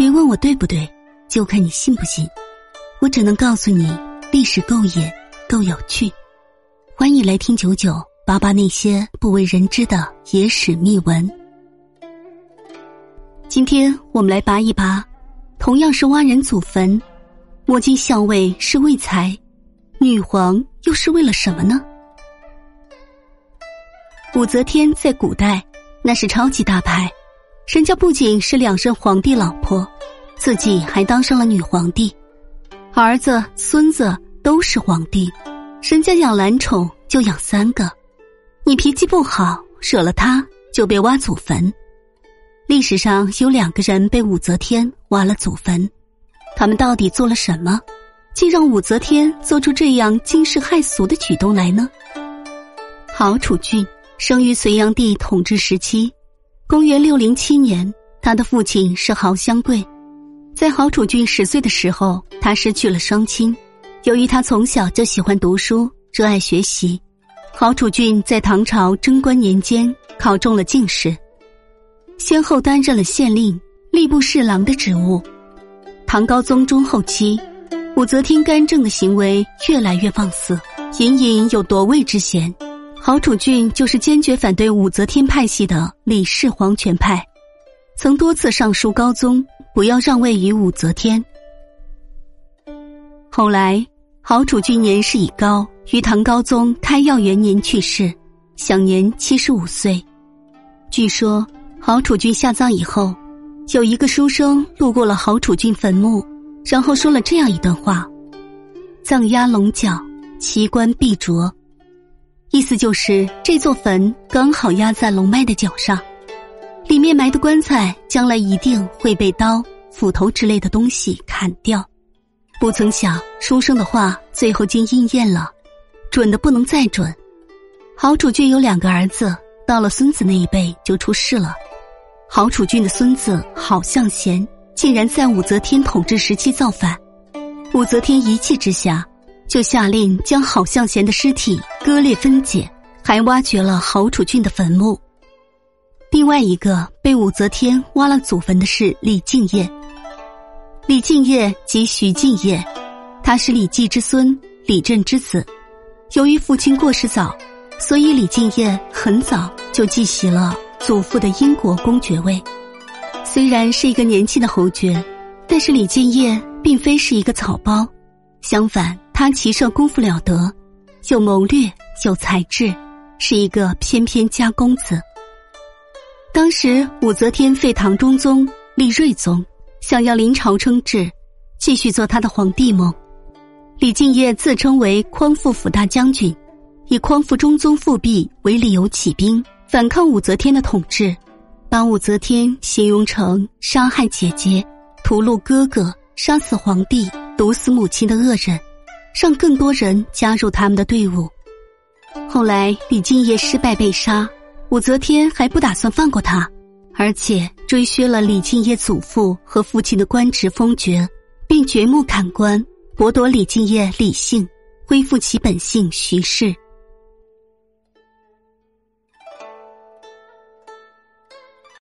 别问我对不对，就看你信不信。我只能告诉你，历史够野，够有趣。欢迎来听九九八八那些不为人知的野史秘闻。今天我们来扒一扒，同样是挖人祖坟，摸金校尉是为财，女皇又是为了什么呢？武则天在古代那是超级大牌，人家不仅是两任皇帝老婆，自己还当上了女皇帝，儿子孙子都是皇帝，人家养男宠就养三个，你脾气不好惹了他就被挖祖坟。历史上有两个人被武则天挖了祖坟，他们到底做了什么，竟让武则天做出这样惊世骇俗的举动来呢？郝楚俊。生于隋炀帝统治时期，公元六零七年，他的父亲是郝相贵。在郝楚俊十岁的时候，他失去了双亲。由于他从小就喜欢读书，热爱学习，郝楚俊在唐朝贞观年间考中了进士，先后担任了县令、吏部侍郎的职务。唐高宗中后期，武则天干政的行为越来越放肆，隐隐有夺位之嫌。郝楚俊就是坚决反对武则天派系的李氏皇权派，曾多次上书高宗不要让位于武则天。后来，郝楚俊年事已高，于唐高宗开耀元年去世，享年七十五岁。据说，郝楚俊下葬以后，有一个书生路过了郝楚俊坟墓，然后说了这样一段话：“葬压龙角，奇观必着。”意思就是这座坟刚好压在龙脉的脚上，里面埋的棺材将来一定会被刀、斧头之类的东西砍掉。不曾想书生的话最后竟应验了，准的不能再准。郝楚俊有两个儿子，到了孙子那一辈就出事了。郝楚俊的孙子郝向贤竟然在武则天统治时期造反，武则天一气之下。就下令将郝向贤的尸体割裂分解，还挖掘了郝楚俊的坟墓。另外一个被武则天挖了祖坟的是李敬业。李敬业即徐敬业，他是李继之孙、李振之子。由于父亲过世早，所以李敬业很早就继袭了祖父的英国公爵位。虽然是一个年轻的侯爵，但是李敬业并非是一个草包，相反。他骑射功夫了得，有谋略，有才智，是一个翩翩家公子。当时武则天废唐中宗，立睿宗，想要临朝称制，继续做他的皇帝梦。李敬业自称为匡复府大将军，以匡复中宗复辟为理由起兵反抗武则天的统治，把武则天形容成杀害姐姐、屠戮哥哥、杀死皇帝、毒死母亲的恶人。让更多人加入他们的队伍。后来李敬业失败被杀，武则天还不打算放过他，而且追削了李敬业祖父和父亲的官职封爵，并掘墓砍棺，剥夺李敬业李姓，恢复其本姓徐氏。